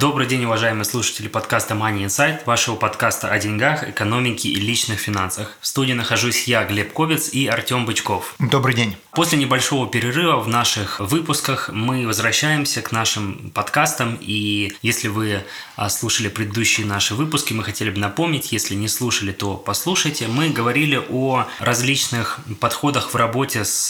Добрый день, уважаемые слушатели подкаста Money Insight, вашего подкаста о деньгах, экономике и личных финансах. В студии нахожусь я, Глеб Ковец и Артем Бычков. Добрый день. После небольшого перерыва в наших выпусках мы возвращаемся к нашим подкастам. И если вы а, слушали предыдущие наши выпуски, мы хотели бы напомнить, если не слушали, то послушайте. Мы говорили о различных подходах в работе с,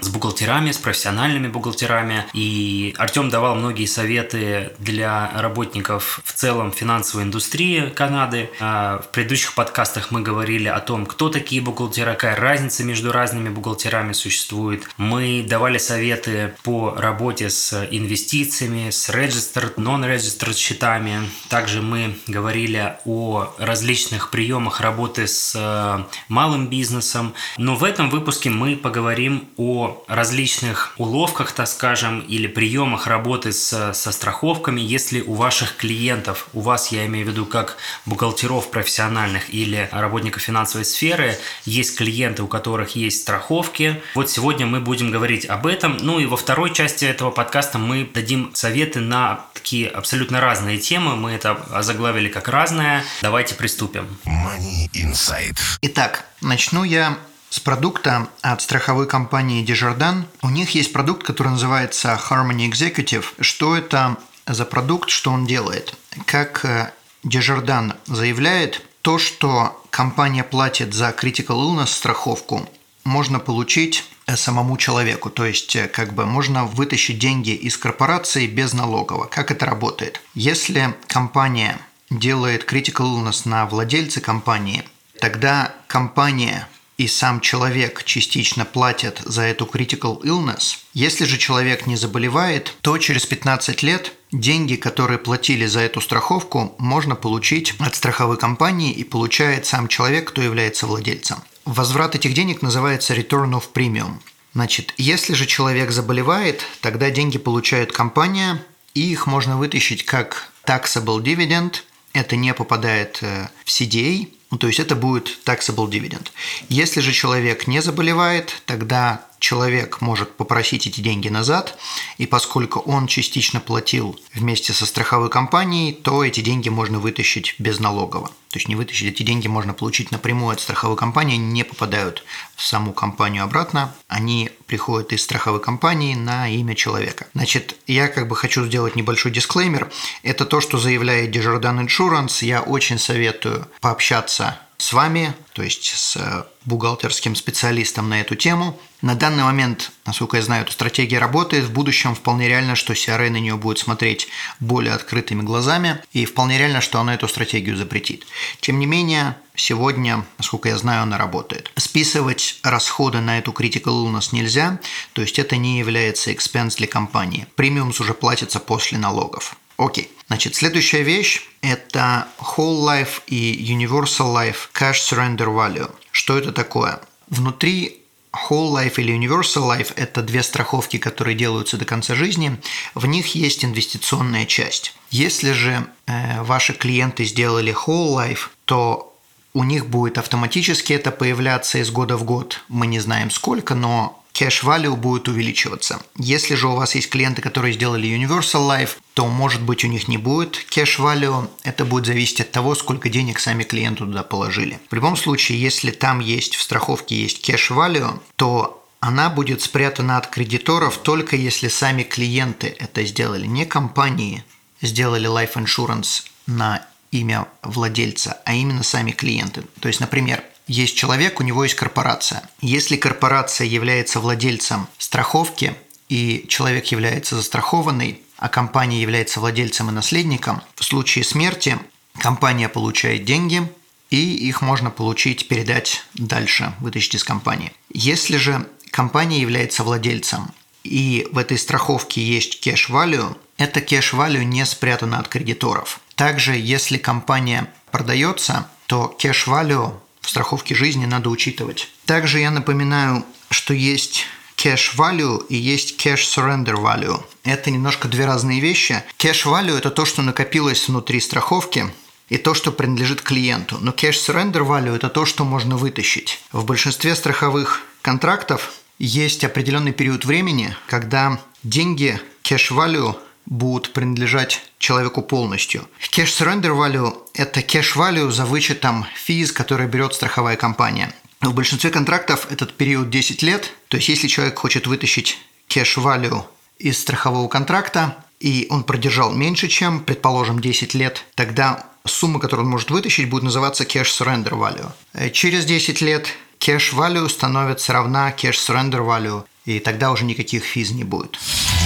с бухгалтерами, с профессиональными бухгалтерами. И Артем давал многие советы для работников в целом финансовой индустрии Канады. А, в предыдущих подкастах мы говорили о том, кто такие бухгалтера, какая разница между разными бухгалтерами существует. Мы давали советы по работе с инвестициями, с registered, non-registered счетами. Также мы говорили о различных приемах работы с э, малым бизнесом. Но в этом выпуске мы поговорим о различных уловках, так скажем, или приемах работы с, со страховками, если у ваших клиентов, у вас, я имею в виду, как бухгалтеров профессиональных или работников финансовой сферы, есть клиенты, у которых есть страховки. Вот сегодня мы будем говорить об этом. Ну и во второй части этого подкаста мы дадим советы на такие абсолютно разные темы. Мы это озаглавили как разное. Давайте приступим. Money Insight. Итак, начну я с продукта от страховой компании Desjardins. У них есть продукт, который называется Harmony Executive. Что это за продукт, что он делает. Как Дежардан заявляет, то, что компания платит за critical illness страховку, можно получить э, самому человеку. То есть, э, как бы можно вытащить деньги из корпорации без налогового. Как это работает? Если компания делает critical illness на владельца компании, тогда компания и сам человек частично платят за эту critical illness. Если же человек не заболевает, то через 15 лет деньги, которые платили за эту страховку, можно получить от страховой компании и получает сам человек, кто является владельцем. Возврат этих денег называется return of premium. Значит, если же человек заболевает, тогда деньги получает компания, и их можно вытащить как taxable dividend. Это не попадает э, в CDA, ну, то есть это будет taxable dividend. Если же человек не заболевает, тогда человек может попросить эти деньги назад, и поскольку он частично платил вместе со страховой компанией, то эти деньги можно вытащить без налогово. То есть не вытащить, эти деньги можно получить напрямую от страховой компании, не попадают в саму компанию обратно, они приходят из страховой компании на имя человека. Значит, я как бы хочу сделать небольшой дисклеймер. Это то, что заявляет Desjardins Insurance. Я очень советую пообщаться с вами, то есть с э, бухгалтерским специалистом на эту тему. На данный момент, насколько я знаю, эта стратегия работает. В будущем вполне реально, что CRA на нее будет смотреть более открытыми глазами, и вполне реально, что она эту стратегию запретит. Тем не менее, сегодня, насколько я знаю, она работает. Списывать расходы на эту critical illness нельзя, то есть это не является expense для компании. Премиумс уже платится после налогов. Окей. Значит, следующая вещь – это Whole Life и Universal Life Cash Surrender Value. Что это такое? Внутри Whole Life или Universal Life – это две страховки, которые делаются до конца жизни. В них есть инвестиционная часть. Если же э, ваши клиенты сделали Whole Life, то у них будет автоматически это появляться из года в год. Мы не знаем сколько, но cash value будет увеличиваться. Если же у вас есть клиенты, которые сделали Universal Life, то, может быть, у них не будет cash value. Это будет зависеть от того, сколько денег сами клиенту туда положили. В любом случае, если там есть в страховке есть cash value, то она будет спрятана от кредиторов только если сами клиенты это сделали, не компании сделали life insurance на имя владельца, а именно сами клиенты. То есть, например, есть человек, у него есть корпорация. Если корпорация является владельцем страховки, и человек является застрахованный, а компания является владельцем и наследником, в случае смерти компания получает деньги, и их можно получить, передать дальше, вытащить из компании. Если же компания является владельцем, и в этой страховке есть кэш-валю, это кэш-валю не спрятано от кредиторов. Также, если компания продается, то value в страховке жизни надо учитывать. Также я напоминаю, что есть cash value и есть cash surrender value. Это немножко две разные вещи. Cash value – это то, что накопилось внутри страховки, и то, что принадлежит клиенту. Но cash surrender value – это то, что можно вытащить. В большинстве страховых контрактов есть определенный период времени, когда деньги cash value будут принадлежать человеку полностью. Cash surrender value – это cash value за вычетом физ, который берет страховая компания. В большинстве контрактов этот период 10 лет, то есть если человек хочет вытащить cash value из страхового контракта, и он продержал меньше, чем, предположим, 10 лет, тогда сумма, которую он может вытащить, будет называться cash surrender value. Э, через 10 лет cash value становится равна cash surrender value, и тогда уже никаких физ не будет.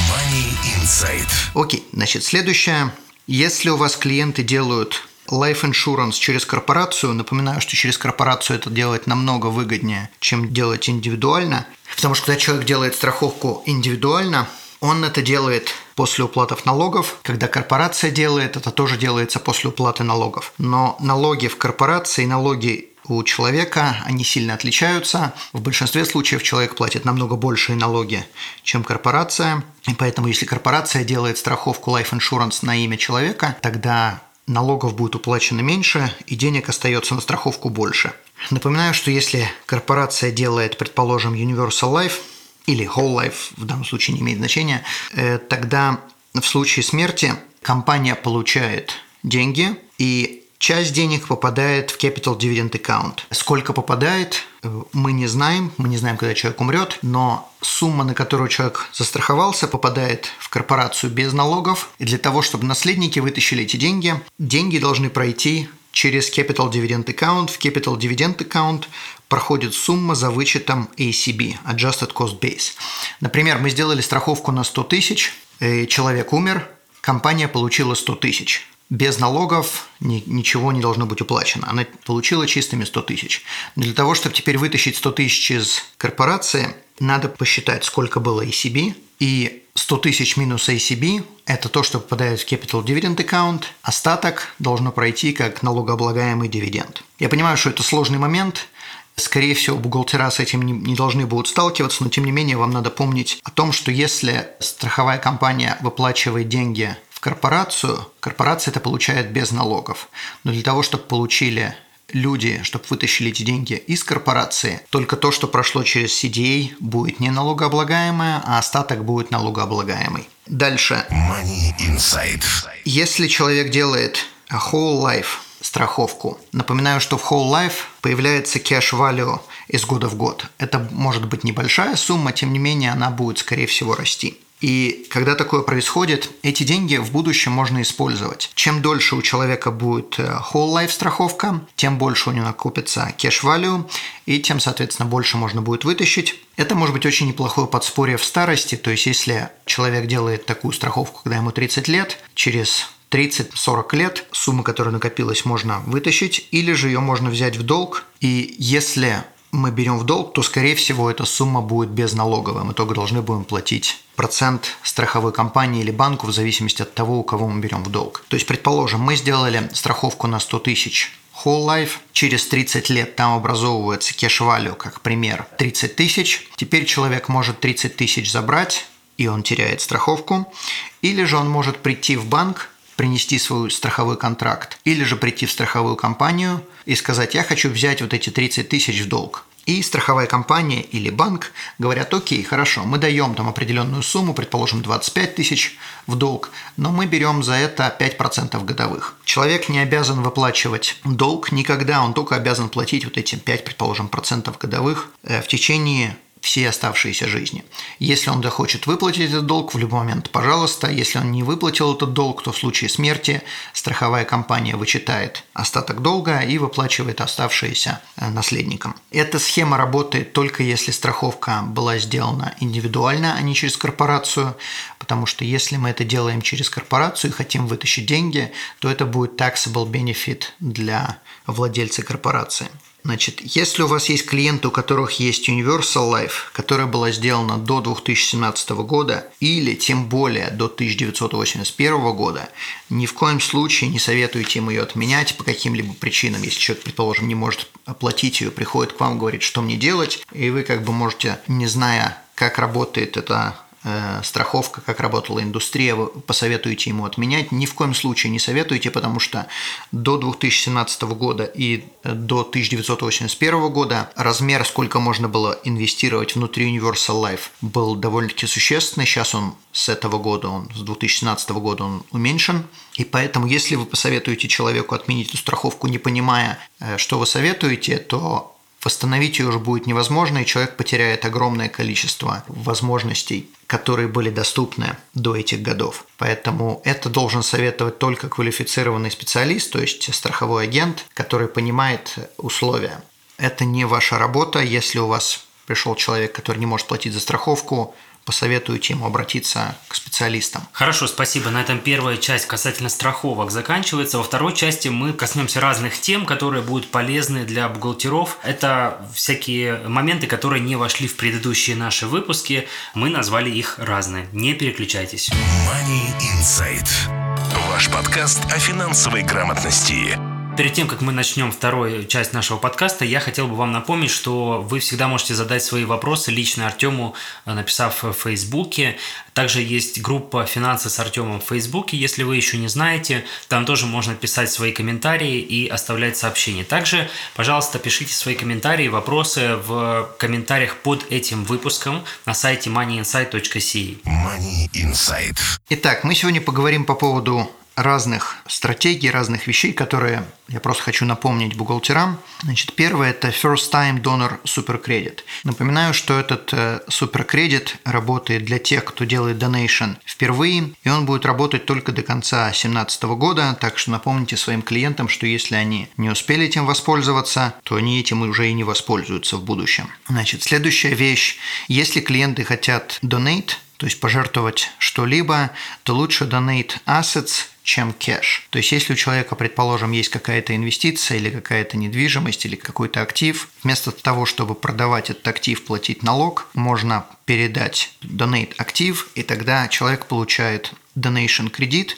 Money Insight. Окей, значит, следующее. Если у вас клиенты делают Life Insurance через корпорацию, напоминаю, что через корпорацию это делать намного выгоднее, чем делать индивидуально, потому что когда человек делает страховку индивидуально, он это делает после уплатов налогов. Когда корпорация делает, это тоже делается после уплаты налогов. Но налоги в корпорации, налоги у человека, они сильно отличаются. В большинстве случаев человек платит намного большие налоги, чем корпорация. И поэтому, если корпорация делает страховку Life Insurance на имя человека, тогда налогов будет уплачено меньше и денег остается на страховку больше. Напоминаю, что если корпорация делает, предположим, Universal Life или Whole Life, в данном случае не имеет значения, э, тогда в случае смерти компания получает деньги и Часть денег попадает в Capital Dividend Account. Сколько попадает, э, мы не знаем. Мы не знаем, когда человек умрет, но сумма, на которую человек застраховался, попадает в корпорацию без налогов. И для того, чтобы наследники вытащили эти деньги, деньги должны пройти через Capital Dividend Account. В Capital Dividend Account проходит сумма за вычетом ACB – Adjusted Cost Base. Например, мы сделали страховку на 100 тысяч, человек умер, компания получила 100 тысяч без налогов ни, ничего не должно быть уплачено. Она получила чистыми 100 тысяч. Но для того, чтобы теперь вытащить 100 тысяч из корпорации, надо посчитать, сколько было ACB, и 100 тысяч минус ACB – это то, что попадает в Capital Dividend Account. Остаток должно пройти как налогооблагаемый дивиденд. Я понимаю, что это сложный момент, Скорее всего, бухгалтера с этим не должны будут сталкиваться, но тем не менее вам надо помнить о том, что если страховая компания выплачивает деньги корпорацию, корпорация это получает без налогов. Но для того, чтобы получили люди, чтобы вытащили эти деньги из корпорации, только то, что прошло через CDA, будет не налогооблагаемое, а остаток будет налогооблагаемый. Дальше. Money Insight. Если человек делает whole life страховку, напоминаю, что в whole life появляется cash value из года в год. Это может быть небольшая сумма, тем не менее она будет, скорее всего, расти. И когда такое происходит, эти деньги в будущем можно использовать. Чем дольше у человека будет э, whole life страховка, тем больше у него накопится cash value, и тем, соответственно, больше можно будет вытащить. Это может быть очень неплохое подспорье в старости, то есть если человек делает такую страховку, когда ему 30 лет, через 30-40 лет сумма, которая накопилась, можно вытащить, или же ее можно взять в долг. И если мы берем в долг, то, скорее всего, эта сумма будет безналоговая. Мы только должны будем платить процент страховой компании или банку в зависимости от того, у кого мы берем в долг. То есть, предположим, мы сделали страховку на 100 тысяч Whole Life. Через 30 лет там образовывается кэш-валю, как пример, 30 тысяч. Теперь человек может 30 тысяч забрать, и он теряет страховку. Или же он может прийти в банк, принести свой страховой контракт, или же прийти в страховую компанию и сказать, я хочу взять вот эти 30 тысяч в долг. И страховая компания или банк говорят, окей, хорошо, мы даем там определенную сумму, предположим, 25 тысяч в долг, но мы берем за это 5% годовых. Человек не обязан выплачивать долг никогда, он только обязан платить вот эти 5, предположим, процентов годовых э, в течение всей оставшейся жизни. Если он захочет выплатить этот долг в любой момент, пожалуйста. Если он не выплатил этот долг, то в случае смерти страховая компания вычитает остаток долга и выплачивает оставшиеся э, наследникам. Эта схема работает только если страховка была сделана индивидуально, а не через корпорацию, потому что если мы это делаем через корпорацию и хотим вытащить деньги, то это будет taxable benefit для владельца корпорации. Значит, если у вас есть клиенты, у которых есть Universal Life, которая была сделана до 2017 года или тем более до 1981 года, ни в коем случае не советуйте им ее отменять по каким-либо причинам. Если человек, предположим, не может оплатить ее, приходит к вам, говорит, что мне делать, и вы как бы можете, не зная, как работает эта страховка, как работала индустрия, вы посоветуете ему отменять. Ни в коем случае не советуете, потому что до 2017 года и до 1981 года размер, сколько можно было инвестировать внутри Universal Life, был довольно-таки существенный. Сейчас он с этого года, он с 2017 года он уменьшен. И поэтому, если вы посоветуете человеку отменить эту страховку, не понимая, э, что вы советуете, то Восстановить ее уже будет невозможно, и человек потеряет огромное количество возможностей, которые были доступны до этих годов. Поэтому это должен советовать только квалифицированный специалист, то есть страховой агент, который понимает условия. Это не ваша работа, если у вас пришел человек, который не может платить за страховку, посоветуете ему обратиться к специалистам. Хорошо, спасибо. На этом первая часть касательно страховок заканчивается. Во второй части мы коснемся разных тем, которые будут полезны для бухгалтеров. Это всякие моменты, которые не вошли в предыдущие наши выпуски. Мы назвали их разные. Не переключайтесь. Money Insight. Ваш подкаст о финансовой грамотности. Перед тем, как мы начнем вторую часть нашего подкаста, я хотел бы вам напомнить, что вы всегда можете задать свои вопросы лично Артему, э, написав в Фейсбуке. Также есть группа «Финансы с Артемом» в Фейсбуке, если вы еще не знаете. Там тоже можно писать свои комментарии и оставлять сообщения. Также, пожалуйста, пишите свои комментарии, вопросы в комментариях под этим выпуском на сайте moneyinsight.ca. Money Insight. Итак, мы сегодня поговорим по поводу разных стратегий, разных вещей, которые я просто хочу напомнить бухгалтерам. Значит, первое – это First Time Donor Supercredit. Напоминаю, что этот э, суперкредит работает для тех, кто делает donation впервые, и он будет работать только до конца 2017 года, так что напомните своим клиентам, что если они не успели этим воспользоваться, то они этим уже и не воспользуются в будущем. Значит, следующая вещь. Если клиенты хотят donate, то есть пожертвовать что-либо, то лучше donate assets, чем кэш. То есть, если у человека, предположим, есть какая-то инвестиция или какая-то недвижимость или какой-то актив, вместо того, чтобы продавать этот актив, платить налог, можно передать donate актив, и тогда человек получает donation кредит,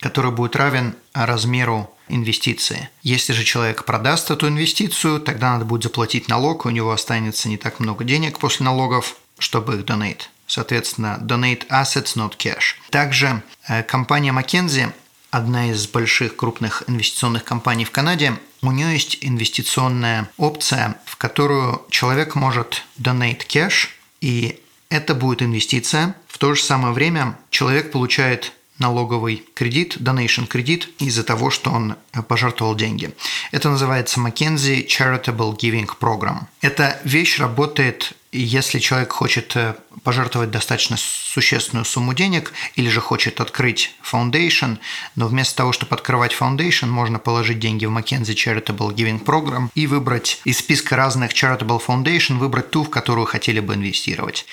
который будет равен размеру инвестиции. Если же человек продаст эту инвестицию, тогда надо будет заплатить налог, у него останется не так много денег после налогов, чтобы их донейт соответственно, donate assets, not cash. Также э, компания McKinsey, одна из больших крупных инвестиционных компаний в Канаде, у нее есть инвестиционная опция, в которую человек может donate cash, и это будет инвестиция. В то же самое время человек получает налоговый кредит, donation кредит из-за того, что он пожертвовал деньги. Это называется McKinsey Charitable Giving Program. Эта вещь работает если человек хочет э, пожертвовать достаточно существенную сумму денег или же хочет открыть foundation, но вместо того, чтобы открывать foundation, можно положить деньги в McKinsey Charitable Giving Program и выбрать из списка разных charitable foundation, выбрать ту, в которую хотели бы инвестировать.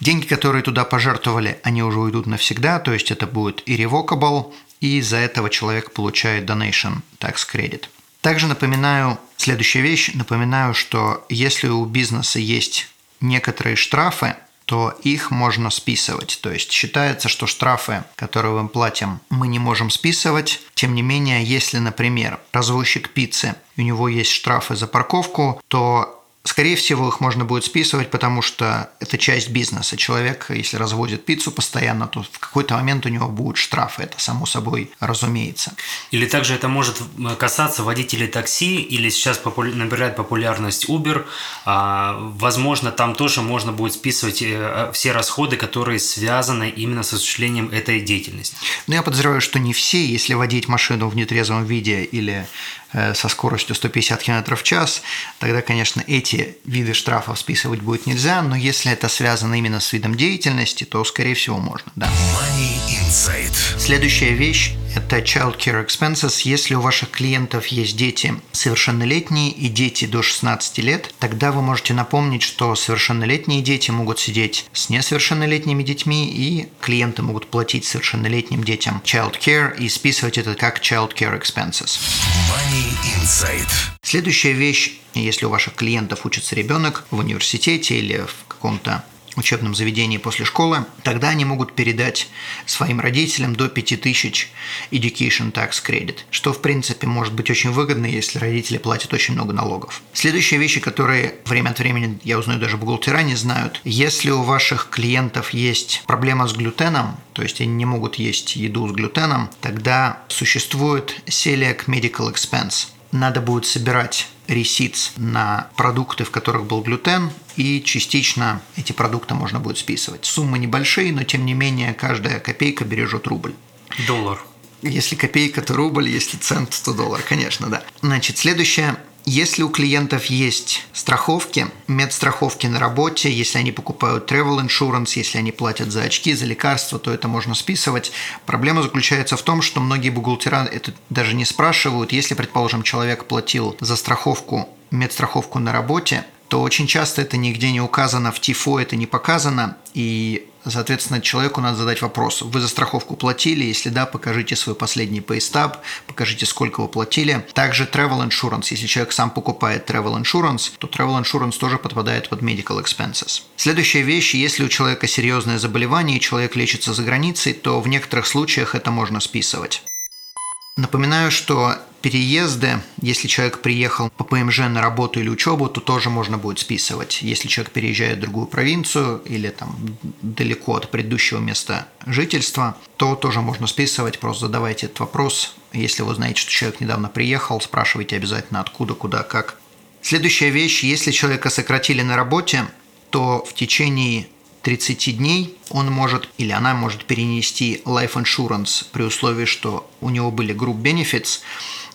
Деньги, которые туда пожертвовали, они уже уйдут навсегда, то есть это будет irrevocable, и из-за этого человек получает donation tax credit. Также напоминаю следующая вещь. Напоминаю, что если у бизнеса есть некоторые штрафы, то их можно списывать. То есть считается, что штрафы, которые мы платим, мы не можем списывать. Тем не менее, если, например, развозчик пиццы, у него есть штрафы за парковку, то Скорее всего, их можно будет списывать, потому что это часть бизнеса. Человек, если разводит пиццу постоянно, то в какой-то момент у него будут штрафы. Это само собой разумеется. Или также это может касаться водителей такси, или сейчас популя... набирает популярность Uber. А, возможно, там тоже можно будет списывать э, все расходы, которые связаны именно с осуществлением этой деятельности. Но я подозреваю, что не все, если водить машину в нетрезвом виде или со скоростью 150 км в час, тогда, конечно, эти виды штрафов списывать будет нельзя, но если это связано именно с видом деятельности, то, скорее всего, можно, да. Money Insight. Следующая вещь – это Child Care Expenses. Если у ваших клиентов есть дети совершеннолетние и дети до 16 лет, тогда вы можете напомнить, что совершеннолетние дети могут сидеть с несовершеннолетними детьми, и клиенты могут платить совершеннолетним детям Child Care и списывать это как Child Care Expenses. Money Insight. Следующая вещь, если у ваших клиентов учится ребенок в университете или в каком-то учебном заведении после школы, тогда они могут передать своим родителям до 5000 Education Tax Credit, что в принципе может быть очень выгодно, если родители платят очень много налогов. Следующие вещи, которые время от времени я узнаю даже бухгалтера не знают, если у ваших клиентов есть проблема с глютеном, то есть они не могут есть еду с глютеном, тогда существует Celiac Medical Expense. Надо будет собирать ресиц на продукты, в которых был глютен, и частично эти продукты можно будет списывать. Суммы небольшие, но тем не менее каждая копейка бережет рубль. Доллар. Если копейка, то рубль, если цент, то доллар, конечно, да. Значит, следующее если у клиентов есть страховки, медстраховки на работе, если они покупают travel insurance, если они платят за очки, за лекарства, то это можно списывать. Проблема заключается в том, что многие бухгалтера это даже не спрашивают. Если, предположим, человек платил за страховку, медстраховку на работе, то очень часто это нигде не указано, в ТИФО это не показано, и Соответственно, человеку надо задать вопрос. Вы за страховку платили? Если да, покажите свой последний paystub, покажите, сколько вы платили. Также travel insurance. Если человек сам покупает travel insurance, то travel insurance тоже подпадает под medical expenses. Следующая вещь. Если у человека серьезное заболевание и человек лечится за границей, то в некоторых случаях это можно списывать. Напоминаю, что переезды, если человек приехал по ПМЖ на работу или учебу, то тоже можно будет списывать. Если человек переезжает в другую провинцию или там далеко от предыдущего места жительства, то тоже можно списывать. Просто задавайте этот вопрос. Если вы знаете, что человек недавно приехал, спрашивайте обязательно откуда, куда, как. Следующая вещь, если человека сократили на работе, то в течение 30 дней он может или она может перенести life insurance при условии, что у него были group benefits,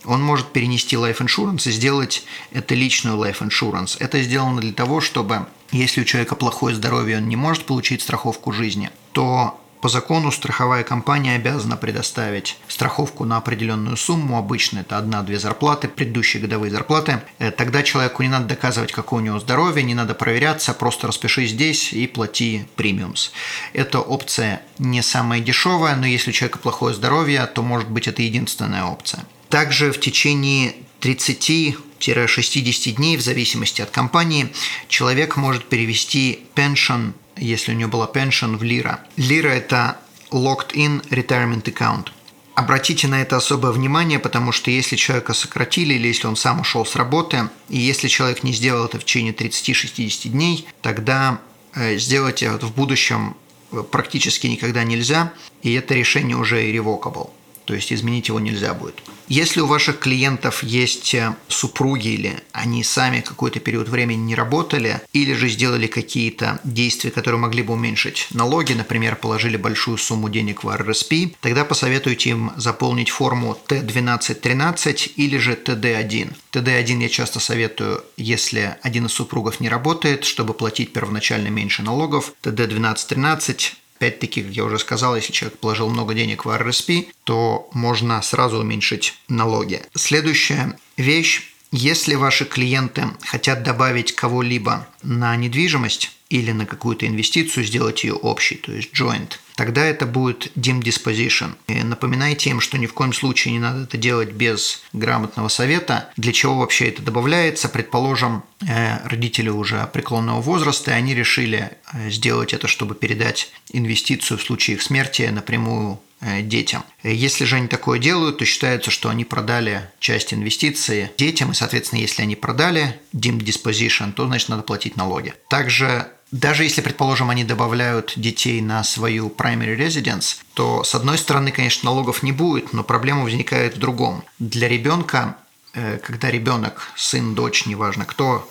он может перенести life insurance и сделать это личную life insurance. Это сделано для того, чтобы если у человека плохое здоровье, он не может получить страховку жизни, то по закону страховая компания обязана предоставить страховку на определенную сумму, обычно это одна-две зарплаты, предыдущие годовые зарплаты. Э, тогда человеку не надо доказывать, какое у него здоровье, не надо проверяться, просто распиши здесь и плати премиумс. Эта опция не самая дешевая, но если у человека плохое здоровье, то может быть это единственная опция. Также в течение 30-60 дней, в зависимости от компании, человек может перевести pension если у него была pension в лира. Лира – это locked-in retirement account. Обратите на это особое внимание, потому что если человека сократили или если он сам ушел с работы, и если человек не сделал это в течение 30-60 дней, тогда э, сделать это в будущем э, практически никогда нельзя, и это решение уже irrevocable то есть изменить его нельзя будет. Если у ваших клиентов есть э, супруги или они сами какой-то период времени не работали, или же сделали какие-то действия, которые могли бы уменьшить налоги, например, положили большую сумму денег в РРСП, тогда посоветуйте им заполнить форму Т1213 или же ТД1. ТД1 я часто советую, если один из супругов не работает, чтобы платить первоначально меньше налогов. ТД1213 Опять-таки, как я уже сказал, если человек положил много денег в RRSP, то можно сразу уменьшить налоги. Следующая вещь. Если ваши клиенты хотят добавить кого-либо на недвижимость или на какую-то инвестицию, сделать ее общей, то есть joint – тогда это будет dim disposition. И напоминайте им, что ни в коем случае не надо это делать без грамотного совета. Для чего вообще это добавляется? Предположим, э, родители уже преклонного возраста, и они решили э, сделать это, чтобы передать инвестицию в случае их смерти напрямую э, детям. Если же они такое делают, то считается, что они продали часть инвестиции детям, и, соответственно, если они продали dim disposition, то, значит, надо платить налоги. Также даже если, предположим, они добавляют детей на свою primary residence, то, с одной стороны, конечно, налогов не будет, но проблема возникает в другом. Для ребенка, э, когда ребенок, сын, дочь, неважно кто,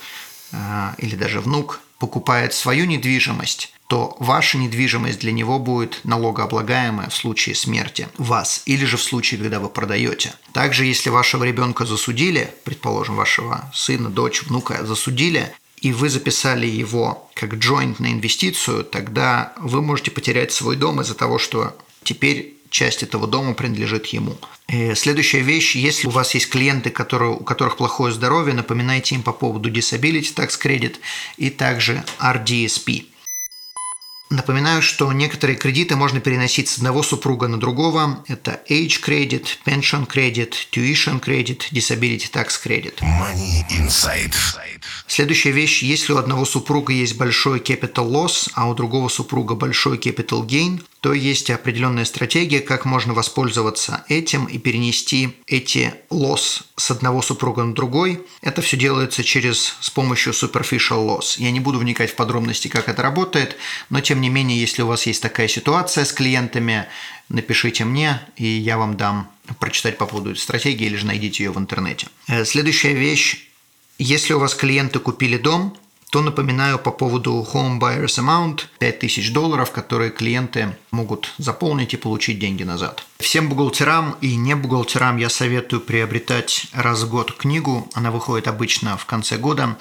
э, или даже внук, покупает свою недвижимость, то ваша недвижимость для него будет налогооблагаемая в случае смерти вас или же в случае, когда вы продаете. Также, если вашего ребенка засудили, предположим, вашего сына, дочь, внука засудили, и вы записали его как joint на инвестицию, тогда вы можете потерять свой дом из-за того, что теперь часть этого дома принадлежит ему. И следующая вещь, если у вас есть клиенты, которые, у которых плохое здоровье, напоминайте им по поводу Disability Tax Credit и также RDSP. Напоминаю, что некоторые кредиты можно переносить с одного супруга на другого. Это Age Credit, Pension Credit, Tuition Credit, Disability Tax Credit. Money Inside. Следующая вещь, если у одного супруга есть большой capital loss, а у другого супруга большой capital gain, то есть определенная стратегия, как можно воспользоваться этим и перенести эти loss с одного супруга на другой. Это все делается через с помощью superficial loss. Я не буду вникать в подробности, как это работает, но тем не менее, если у вас есть такая ситуация с клиентами, напишите мне, и я вам дам прочитать по поводу этой стратегии, или же найдите ее в интернете. Э, следующая вещь. Если у вас клиенты купили дом, то напоминаю по поводу Home Buyers Amount 5000 долларов, которые клиенты могут заполнить и получить деньги назад. Всем бухгалтерам и не бухгалтерам я советую приобретать раз в год книгу. Она выходит обычно в конце года.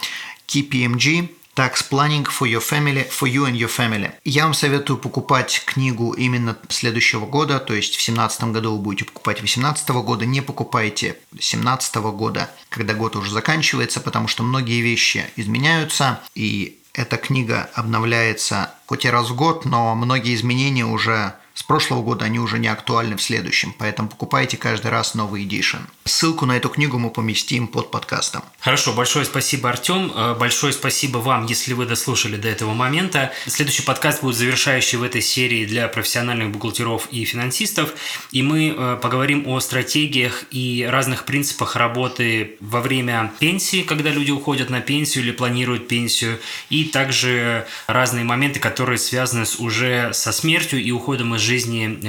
KPMG Tax Planning for your family, for you and your family. Я вам советую покупать книгу именно следующего года, то есть в 2017 году вы будете покупать 2018 года, не покупайте 2017 года, когда год уже заканчивается, потому что многие вещи изменяются, и эта книга обновляется хоть и раз в год, но многие изменения уже с прошлого года они уже не актуальны в следующем, поэтому покупайте каждый раз новый эдишн. Ссылку на эту книгу мы поместим под подкастом. Хорошо, большое спасибо, Артем. Э, большое спасибо вам, если вы дослушали до этого момента. Следующий подкаст будет завершающий в этой серии для профессиональных бухгалтеров и финансистов. И мы э, поговорим о стратегиях и разных принципах работы во время пенсии, когда люди уходят на пенсию или планируют пенсию, и также разные моменты, которые связаны с, уже со смертью и уходом из жизни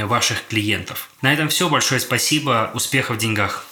ваших клиентов. На этом все. Большое спасибо. Успехов в деньгах.